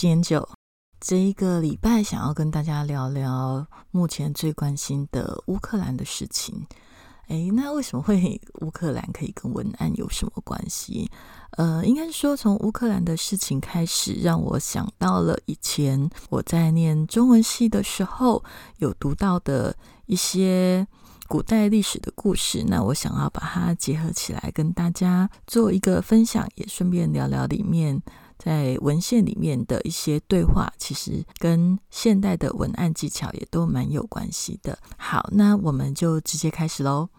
嗨，我是研九。这一个礼拜想要跟大家聊聊目前最关心的乌克兰的事情。诶，那为什么会乌克兰可以跟文案有什么关系？呃，应该是说从乌克兰的事情开始，让我想到了以前我在念中文系的时候有读到的一些古代历史的故事。那我想要把它结合起来，跟大家做一个分享，也顺便聊聊里面。在文献里面的一些对话，其实跟现代的文案技巧也都蛮有关系的。好，那我们就直接开始喽。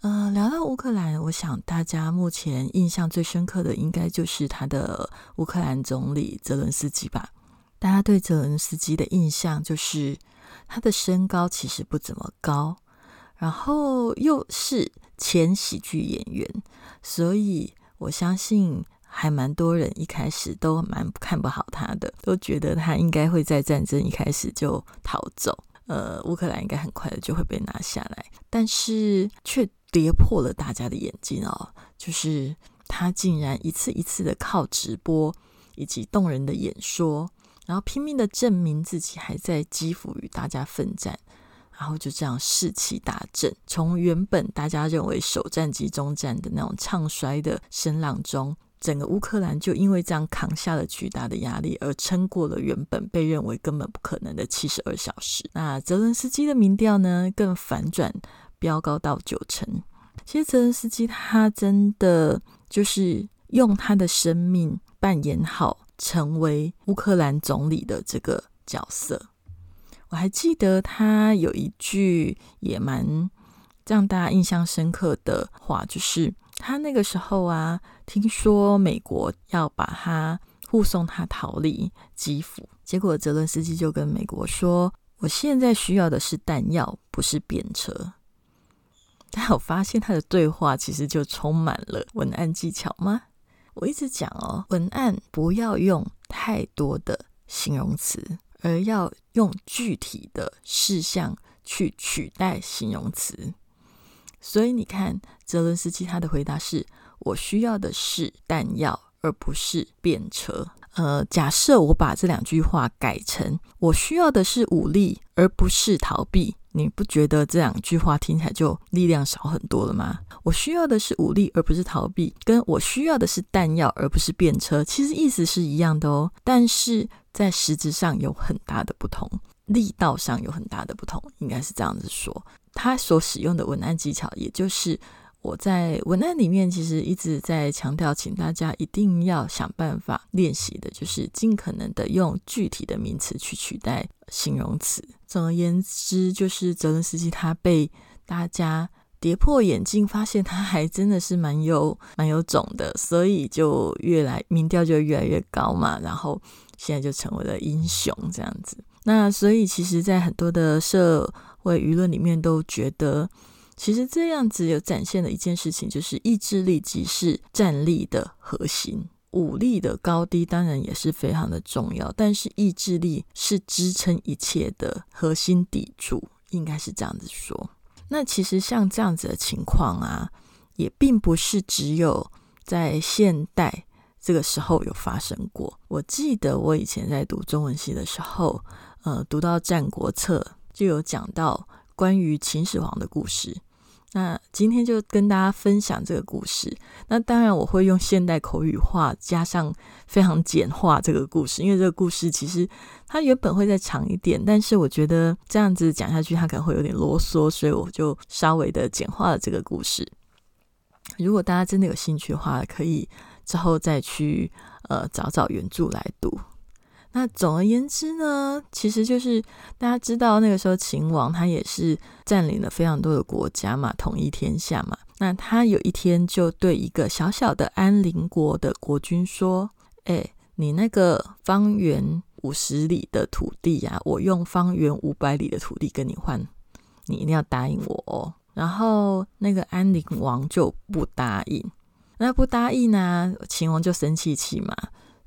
呃，聊到乌克兰，我想大家目前印象最深刻的，应该就是他的乌克兰总理泽伦斯基吧。大家对泽伦斯基的印象就是他的身高其实不怎么高，然后又是前喜剧演员，所以我相信。还蛮多人一开始都蛮看不好他的，都觉得他应该会在战争一开始就逃走，呃，乌克兰应该很快的就会被拿下来，但是却跌破了大家的眼睛哦，就是他竟然一次一次的靠直播以及动人的演说，然后拼命的证明自己还在基辅与大家奋战，然后就这样士气大振，从原本大家认为首战集中战的那种唱衰的声浪中。整个乌克兰就因为这样扛下了巨大的压力，而撑过了原本被认为根本不可能的七十二小时。那泽伦斯基的民调呢，更反转飙高到九成。其实泽伦斯基他真的就是用他的生命扮演好成为乌克兰总理的这个角色。我还记得他有一句也蛮让大家印象深刻的话，就是他那个时候啊。听说美国要把他护送他逃离基辅，结果泽伦斯基就跟美国说：“我现在需要的是弹药，不是便车。”但我发现他的对话其实就充满了文案技巧吗？我一直讲哦，文案不要用太多的形容词，而要用具体的事项去取代形容词。所以你看，泽伦斯基他的回答是。我需要的是弹药，而不是便车。呃，假设我把这两句话改成“我需要的是武力，而不是逃避”，你不觉得这两句话听起来就力量少很多了吗？我需要的是武力，而不是逃避，跟我需要的是弹药，而不是便车，其实意思是一样的哦，但是在实质上有很大的不同，力道上有很大的不同，应该是这样子说。他所使用的文案技巧，也就是。我在文案里面其实一直在强调，请大家一定要想办法练习的，就是尽可能的用具体的名词去取代形容词。总而言之，就是泽伦斯基他被大家跌破眼镜，发现他还真的是蛮有蛮有种的，所以就越来民调就越来越高嘛，然后现在就成为了英雄这样子。那所以其实，在很多的社会舆论里面都觉得。其实这样子有展现的一件事情，就是意志力即是战力的核心，武力的高低当然也是非常的重要，但是意志力是支撑一切的核心底柱，应该是这样子说。那其实像这样子的情况啊，也并不是只有在现代这个时候有发生过。我记得我以前在读中文系的时候，呃，读到《战国策》就有讲到关于秦始皇的故事。那今天就跟大家分享这个故事。那当然我会用现代口语化，加上非常简化这个故事，因为这个故事其实它原本会再长一点，但是我觉得这样子讲下去，它可能会有点啰嗦，所以我就稍微的简化了这个故事。如果大家真的有兴趣的话，可以之后再去呃找找原著来读。那总而言之呢，其实就是大家知道那个时候秦王他也是占领了非常多的国家嘛，统一天下嘛。那他有一天就对一个小小的安陵国的国君说：“哎，你那个方圆五十里的土地呀，我用方圆五百里的土地跟你换，你一定要答应我哦。然后那个安陵王就不答应，那不答应呢，秦王就生气气嘛，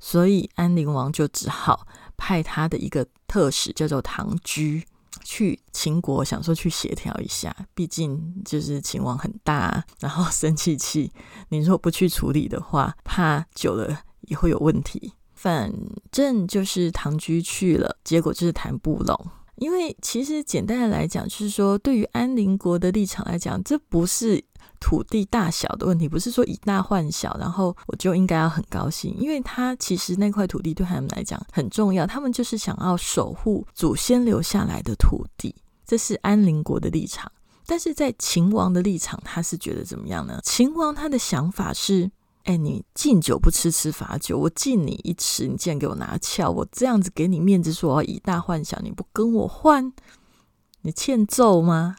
所以安陵王就只好派他的一个特使叫做唐居去秦国，想说去协调一下，毕竟就是秦王很大，然后生气气，你如果不去处理的话，怕久了也会有问题。反正就是唐居去了，结果就是谈不拢。因为其实简单的来讲，就是说，对于安陵国的立场来讲，这不是土地大小的问题，不是说以大换小，然后我就应该要很高兴，因为他其实那块土地对他们来讲很重要，他们就是想要守护祖先留下来的土地，这是安陵国的立场。但是在秦王的立场，他是觉得怎么样呢？秦王他的想法是。哎，你敬酒不吃吃罚酒，我敬你一尺，你竟然给我拿翘，我这样子给你面子，说我要以大换小，你不跟我换，你欠揍吗？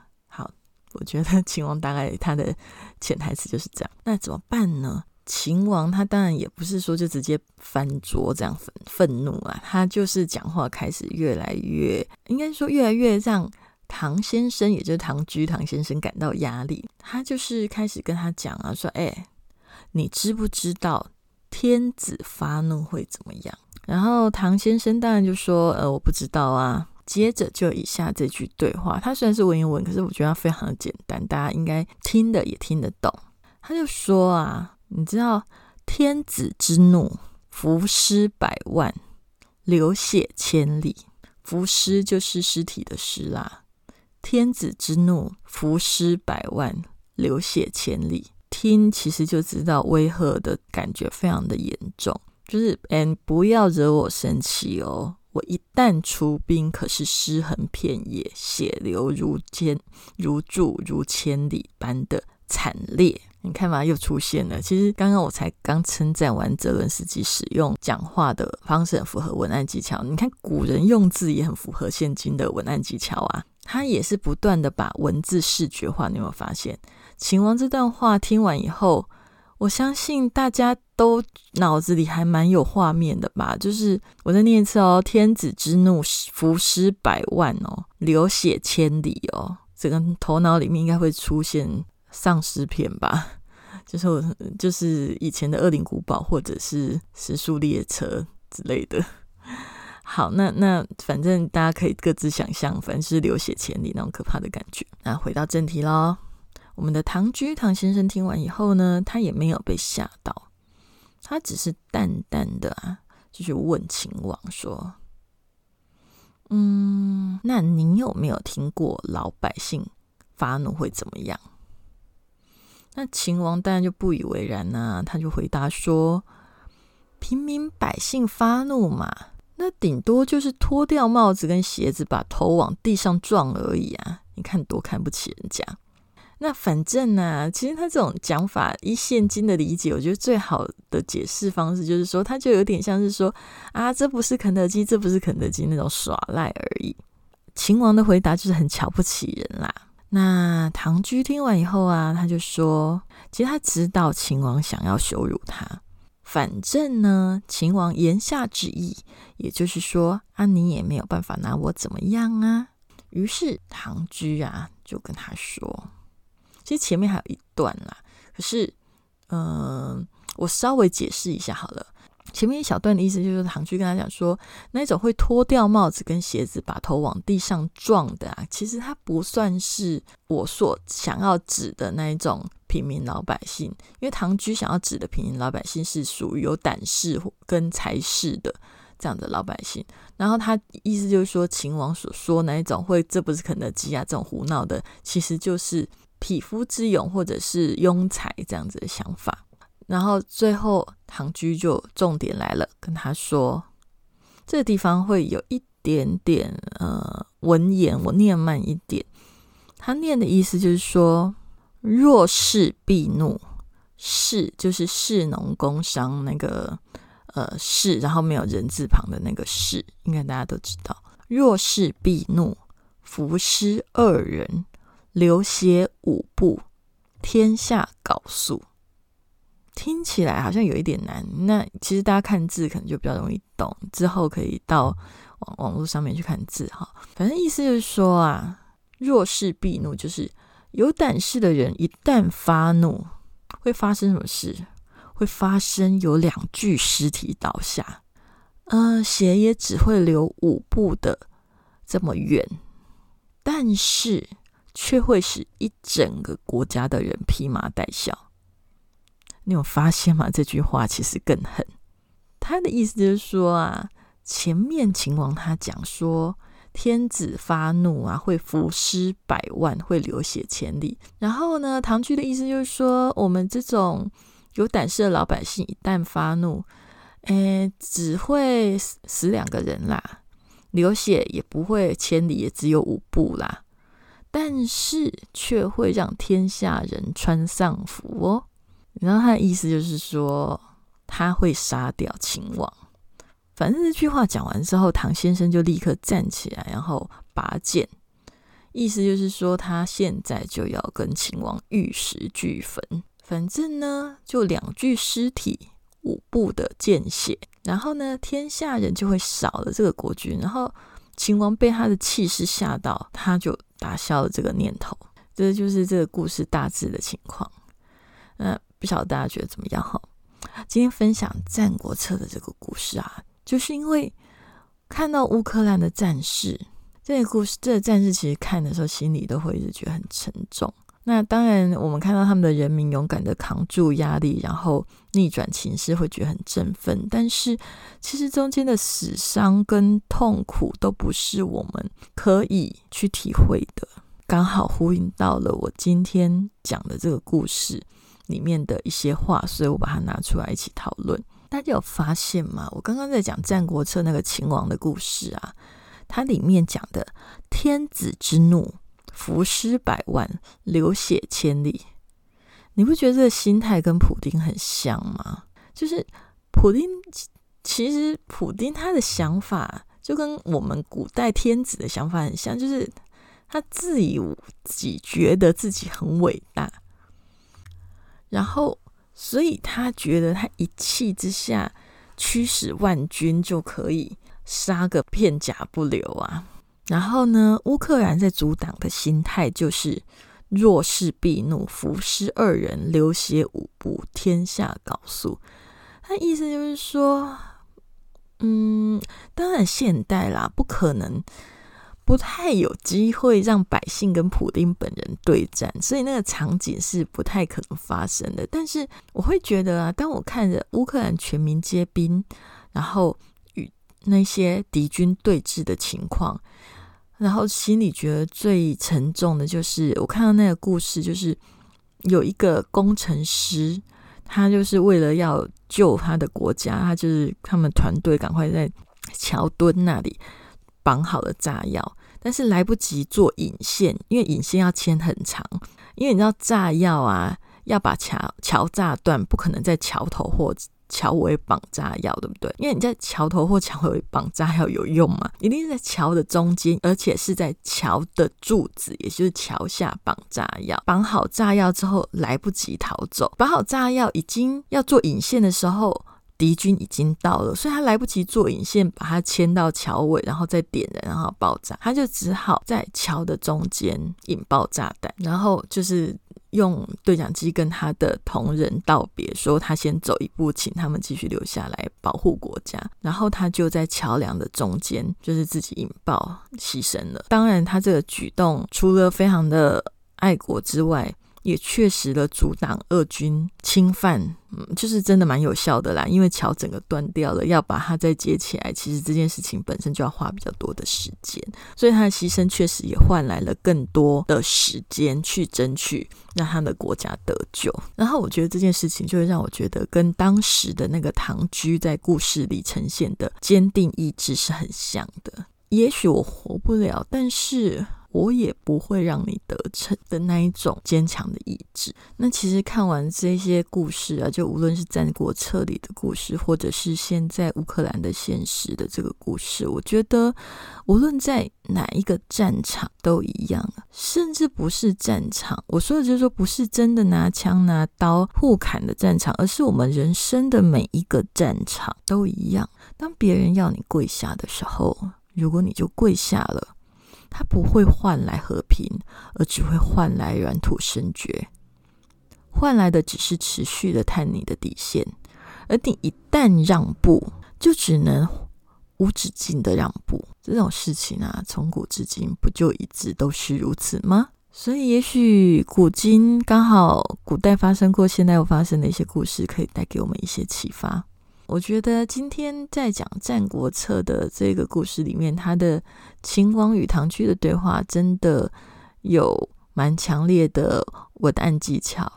我觉得秦王大概他的潜台词就是这样。那怎么办呢？秦王他当然也不是说就直接翻桌这样愤愤怒啊，他就是讲话开始越来越，应该说越来越让唐先生，也就是唐居唐先生感到压力。他就是开始跟他讲啊，说哎。你知不知道天子发怒会怎么样？然后唐先生当然就说：“呃，我不知道啊。”接着就以下这句对话，他虽然是文言文，可是我觉得它非常的简单，大家应该听的也听得懂。他就说啊，你知道天子之怒，伏尸百万，流血千里。伏尸就是尸体的尸啦。天子之怒，伏尸百万，流血千里。听，其实就知道威吓的感觉非常的严重，就是，嗯，不要惹我生气哦，我一旦出兵，可是尸横遍野，血流如千如注如千里般的惨烈。你看嘛，又出现了。其实刚刚我才刚称赞完泽伦斯基使用讲话的方式很符合文案技巧，你看古人用字也很符合现今的文案技巧啊，他也是不断的把文字视觉化，你有没有发现？秦王这段话听完以后，我相信大家都脑子里还蛮有画面的吧？就是我在念一次哦：“天子之怒，伏尸百万哦，流血千里哦。”整个头脑里面应该会出现丧尸片吧？就是我就是以前的《恶灵古堡》或者是《时速列车》之类的。好，那那反正大家可以各自想象，反正是流血千里那种可怕的感觉。那回到正题喽。我们的唐居唐先生听完以后呢，他也没有被吓到，他只是淡淡的啊，就去问秦王说：“嗯，那你有没有听过老百姓发怒会怎么样？”那秦王当然就不以为然呐，他就回答说：“平民百姓发怒嘛，那顶多就是脱掉帽子跟鞋子，把头往地上撞而已啊！你看多看不起人家。”那反正呢，其实他这种讲法，以现今的理解，我觉得最好的解释方式就是说，他就有点像是说啊，这不是肯德基，这不是肯德基那种耍赖而已。秦王的回答就是很瞧不起人啦。那唐居听完以后啊，他就说，其实他知道秦王想要羞辱他，反正呢，秦王言下之意，也就是说啊，你也没有办法拿我怎么样啊。于是唐居啊，就跟他说。其实前面还有一段啦，可是，嗯，我稍微解释一下好了。前面一小段的意思就是，唐雎跟他讲说，那种会脱掉帽子跟鞋子，把头往地上撞的啊，其实他不算是我所想要指的那一种平民老百姓，因为唐居想要指的平民老百姓是属于有胆识跟才识的这样的老百姓。然后他意思就是说，秦王所说那一种会这不是肯德基啊这种胡闹的，其实就是。匹夫之勇，或者是庸才这样子的想法，然后最后唐居就重点来了，跟他说，这个地方会有一点点呃文言，我念慢一点。他念的意思就是说，若是必怒，士就是士农工商那个呃士，然后没有人字旁的那个士，应该大家都知道。若是必怒，伏尸二人。流血五步，天下缟素。听起来好像有一点难。那其实大家看字可能就比较容易懂，之后可以到网网络上面去看字哈。反正意思就是说啊，弱势必怒，就是有胆识的人一旦发怒，会发生什么事？会发生有两具尸体倒下，呃，血也只会流五步的这么远，但是却会使一整个国家的人披麻戴孝。你有发现吗？这句话其实更狠。他的意思就是说啊，前面秦王他讲说，天子发怒啊，会伏尸百万，会流血千里。然后呢，唐雎的意思就是说，我们这种有胆识的老百姓，一旦发怒，诶，只会死两个人啦，流血也不会千里，也只有五步啦，但是却会让天下人穿丧服哦。然后他的意思就是说，他会杀掉秦王。反正这句话讲完之后，唐先生就立刻站起来，然后拔剑，意思就是说，他现在就要跟秦王玉石俱焚。反正呢，就两具尸体，五步的见血，然后呢，天下人就会少了这个国君。然后秦王被他的气势吓到，他就打消了这个念头。这就是这个故事大致的情况。那。不晓得大家觉得怎么样哈？今天分享《战国策》的这个故事啊，就是因为看到乌克兰的战士，这个故事，这个战士其实看的时候心里都会一直觉得很沉重。那当然，我们看到他们的人民勇敢的扛住压力，然后逆转情势，会觉得很振奋。但是，其实中间的死伤跟痛苦都不是我们可以去体会的。刚好呼应到了我今天讲的这个故事。里面的一些话，所以我把它拿出来一起讨论。大家有发现吗？我刚刚在讲《战国策》那个秦王的故事啊，它里面讲的天子之怒，浮尸百万，流血千里。你不觉得这个心态跟普丁很像吗？就是普丁，其实普丁他的想法就跟我们古代天子的想法很像，就是他自以自己觉得自己很伟大。然后，所以他觉得他一气之下驱使万军就可以杀个片甲不留啊。然后呢，乌克兰在阻挡的心态就是弱势必怒，伏尸二人，流血五步，天下缟素。他意思就是说，嗯，当然现代啦，不可能。不太有机会让百姓跟普丁本人对战，所以那个场景是不太可能发生的。但是我会觉得啊，当我看着乌克兰全民皆兵，然后那些敌军对峙的情况，然后心里觉得最沉重的就是我看到那个故事，就是有一个工程师，他就是为了要救他的国家，他就是他们团队赶快在桥墩那里。绑好了炸药，但是来不及做引线，因为引线要牵很长。因为你知道炸药啊，要把桥桥炸断，不可能在桥头或桥尾绑炸药，对不对？因为你在桥头或桥尾绑炸药有用吗？一定是在桥的中间，而且是在桥的柱子，也就是桥下绑炸药。绑好炸药之后，来不及逃走。绑好炸药，已经要做引线的时候。敌军已经到了，所以他来不及做引线，把它牵到桥尾，然后再点燃，然后爆炸。他就只好在桥的中间引爆炸弹，然后就是用对讲机跟他的同仁道别，说他先走一步，请他们继续留下来保护国家。然后他就在桥梁的中间，就是自己引爆牺牲了。当然，他这个举动除了非常的爱国之外，也确实的阻挡俄军侵犯，嗯，就是真的蛮有效的啦。因为桥整个断掉了，要把它再接起来，其实这件事情本身就要花比较多的时间，所以他的牺牲确实也换来了更多的时间去争取让他的国家得救。然后我觉得这件事情就会让我觉得跟当时的那个唐居在故事里呈现的坚定意志是很像的。也许我活不了，但是。我也不会让你得逞的那一种坚强的意志。那其实看完这些故事啊，就无论是战国策里的故事，或者是现在乌克兰的现实的这个故事，我觉得无论在哪一个战场都一样，甚至不是战场。我说的就是说，不是真的拿枪拿刀互砍的战场，而是我们人生的每一个战场都一样。当别人要你跪下的时候，如果你就跪下了，它不会换来和平，而只会换来软土生绝，换来的只是持续的探你的底线。而你一旦让步，就只能无止境的让步。这种事情啊，从古至今不就一直都是如此吗？所以，也许古今刚好古代发生过，现代又发生的一些故事，可以带给我们一些启发。我觉得今天在讲《战国策》的这个故事里面，他的秦王与唐雎的对话真的有蛮强烈的文案技巧，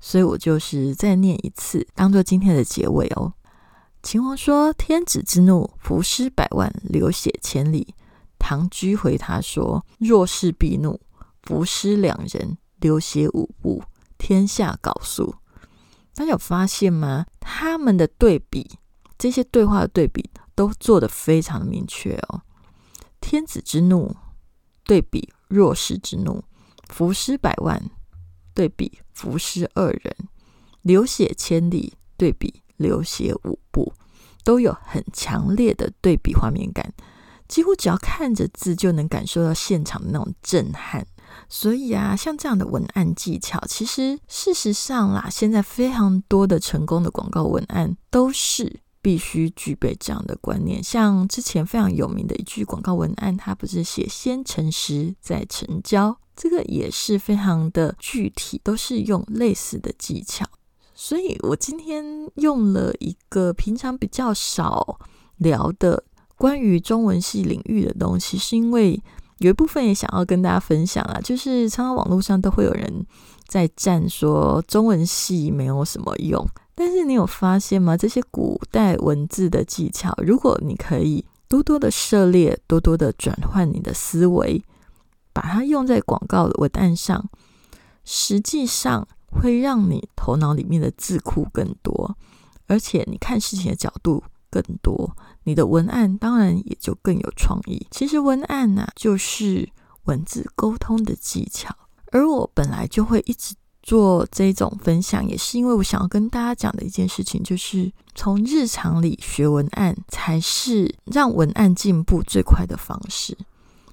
所以我就是再念一次，当做今天的结尾哦。秦王说：“天子之怒，伏尸百万，流血千里。”唐雎回他说：“若是必怒，伏尸两人，流血五步，天下缟素。”大家有发现吗？他们的对比，这些对话的对比都做得非常明确哦。天子之怒对比弱势之怒，浮尸百万对比浮尸二人，流血千里对比流血五步，都有很强烈的对比画面感，几乎只要看着字就能感受到现场的那种震撼。所以啊，像这样的文案技巧，其实事实上啦，现在非常多的成功的广告文案都是必须具备这样的观念。像之前非常有名的一句广告文案，它不是写“先诚实再成交”，这个也是非常的具体，都是用类似的技巧。所以我今天用了一个平常比较少聊的关于中文系领域的东西，是因为。有一部分也想要跟大家分享啊，就是常常网络上都会有人在赞说中文系没有什么用，但是你有发现吗？这些古代文字的技巧，如果你可以多多的涉猎，多多的转换你的思维，把它用在广告的文案上，实际上会让你头脑里面的字库更多，而且你看事情的角度更多。你的文案当然也就更有创意。其实文案呢，就是文字沟通的技巧。而我本来就会一直做这种分享，也是因为我想要跟大家讲的一件事情，就是从日常里学文案，才是让文案进步最快的方式。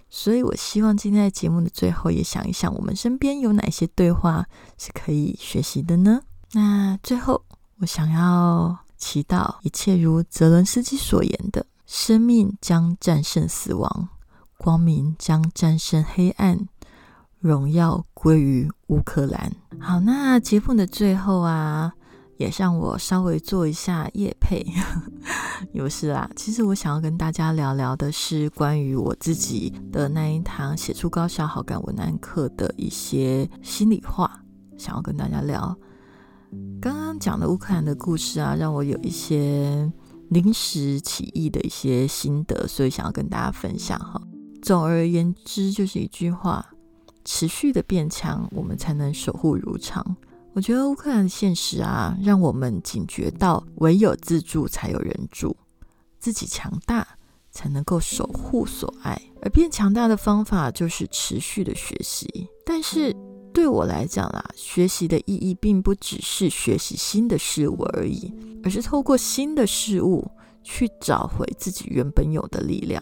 所以，我希望今天在节目的最后，也想一想，我们身边有哪些对话是可以学习的呢？那最后，我想要。祈祷一切如泽伦斯基所言的：生命将战胜死亡，光明将战胜黑暗，荣耀归于乌克兰。好，那节目的最后啊，也让我稍微做一下夜配。有事啦，其实我想要跟大家聊聊的是关于我自己的那一堂写出高效好感文案课的一些心里话，想要跟大家聊。刚刚讲的乌克兰的故事啊，让我有一些临时起意的一些心得，所以想要跟大家分享哈。总而言之，就是一句话：持续的变强，我们才能守护如常。我觉得乌克兰的现实啊，让我们警觉到，唯有自助才有人助，自己强大才能够守护所爱，而变强大的方法就是持续的学习。但是。对我来讲啦，学习的意义并不只是学习新的事物而已，而是透过新的事物去找回自己原本有的力量。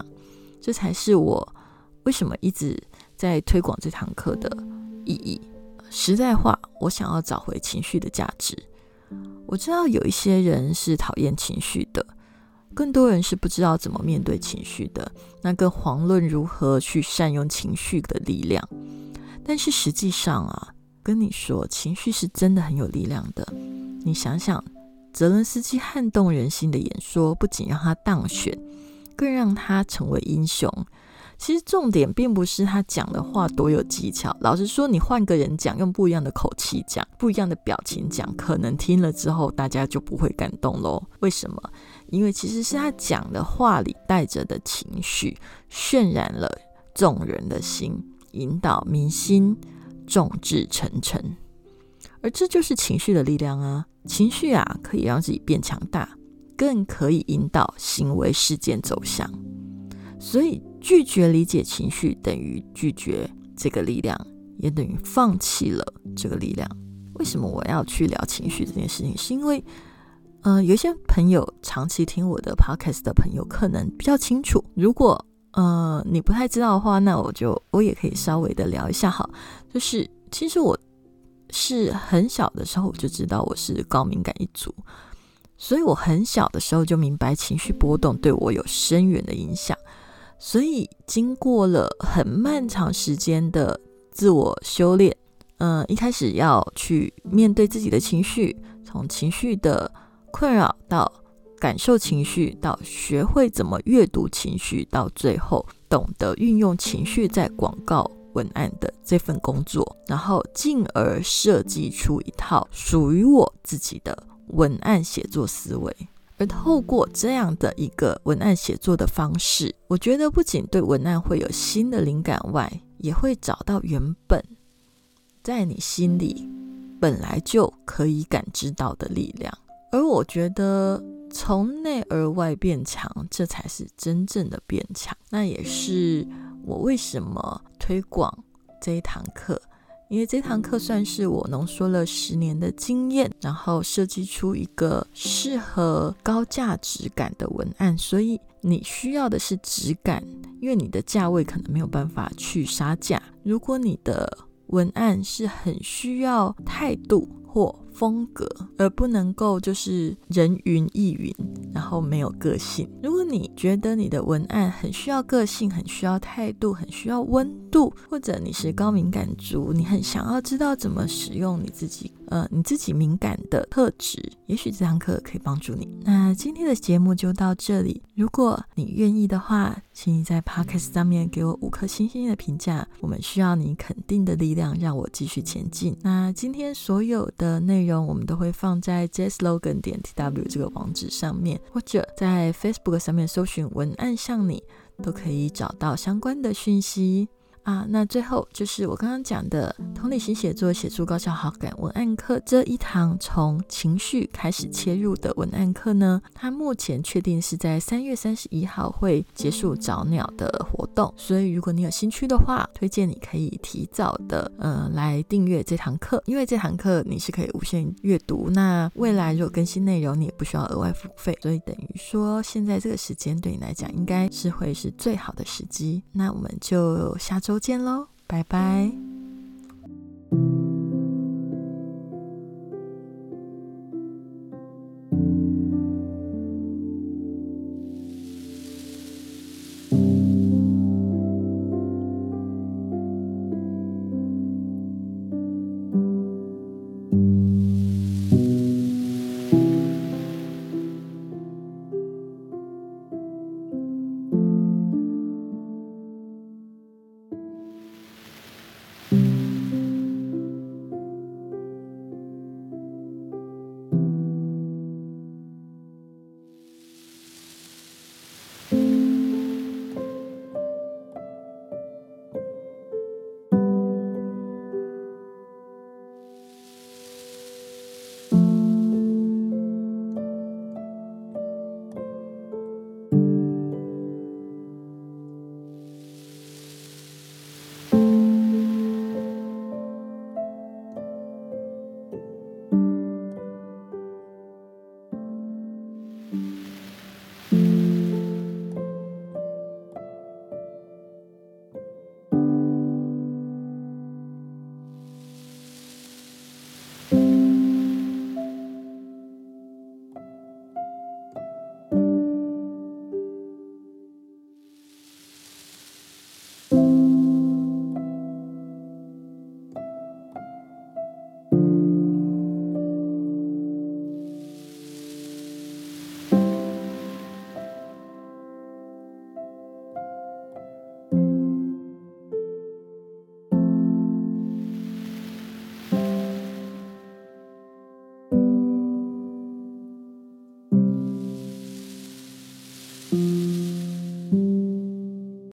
这才是我为什么一直在推广这堂课的意义。实在话，我想要找回情绪的价值。我知道有一些人是讨厌情绪的，更多人是不知道怎么面对情绪的，那更遑论如何去善用情绪的力量。但是实际上啊，跟你说，情绪是真的很有力量的。你想想，泽伦斯基撼动人心的演说，不仅让他当选，更让他成为英雄。其实重点并不是他讲的话多有技巧。老实说，你换个人讲，用不一样的口气讲，不一样的表情讲，可能听了之后大家就不会感动喽。为什么？因为其实是他讲的话里带着的情绪，渲染了众人的心。引导民心，众志成城。而这就是情绪的力量啊！情绪啊，可以让自己变强大，更可以引导行为事件走向。所以，拒绝理解情绪，等于拒绝这个力量，也等于放弃了这个力量。为什么我要去聊情绪这件事情？是因为，呃，有些朋友长期听我的 podcast 的朋友，可能比较清楚。如果呃你不太知道的话，那我就我也可以稍微的聊一下哈。就是其实我是很小的时候我就知道我是高敏感一族，所以我很小的时候就明白情绪波动对我有深远的影响。所以经过了很漫长时间的自我修炼。嗯，一开始要去面对自己的情绪，从情绪的困扰到感受情绪，到学会怎么阅读情绪，到最后懂得运用情绪在广告文案的这份工作，然后进而设计出一套属于我自己的文案写作思维。而透过这样的一个文案写作的方式，我觉得不仅对文案会有新的灵感外，也会找到原本。在你心里本来就可以感知到的力量，而我觉得从内而外变强，这才是真正的变强。那也是我为什么推广这一堂课，因为这堂课算是我浓缩了十年的经验，然后设计出一个适合高价值感的文案。所以你需要的是质感，因为你的价位可能没有办法去杀价。如果你的文案是很需要态度或风格，而不能够就是人云亦云，然后没有个性。如果你觉得你的文案很需要个性，很需要态度，很需要温度，或者你是高敏感族，你很想要知道怎么使用你自己。呃，你自己敏感的特质，也许这堂课可以帮助你。那今天的节目就到这里。如果你愿意的话，请你在 Podcast 上面给我五颗星星的评价。我们需要你肯定的力量，让我继续前进。那今天所有的内容，我们都会放在 JSlogan 点 TW 这个网址上面，或者在 Facebook 上面搜寻“文案像你”，都可以找到相关的讯息。啊，那最后就是我刚刚讲的同理心写作，写出高效好感文案课这一堂从情绪开始切入的文案课呢，它目前确定是在三月三十一号会结束找鸟的活动，所以如果你有兴趣的话，推荐你可以提早的呃来订阅这堂课，因为这堂课你是可以无限阅读，那未来如果更新内容，你也不需要额外付费，所以等于说现在这个时间对你来讲应该是会是最好的时机，那我们就下周周。见喽，拜拜。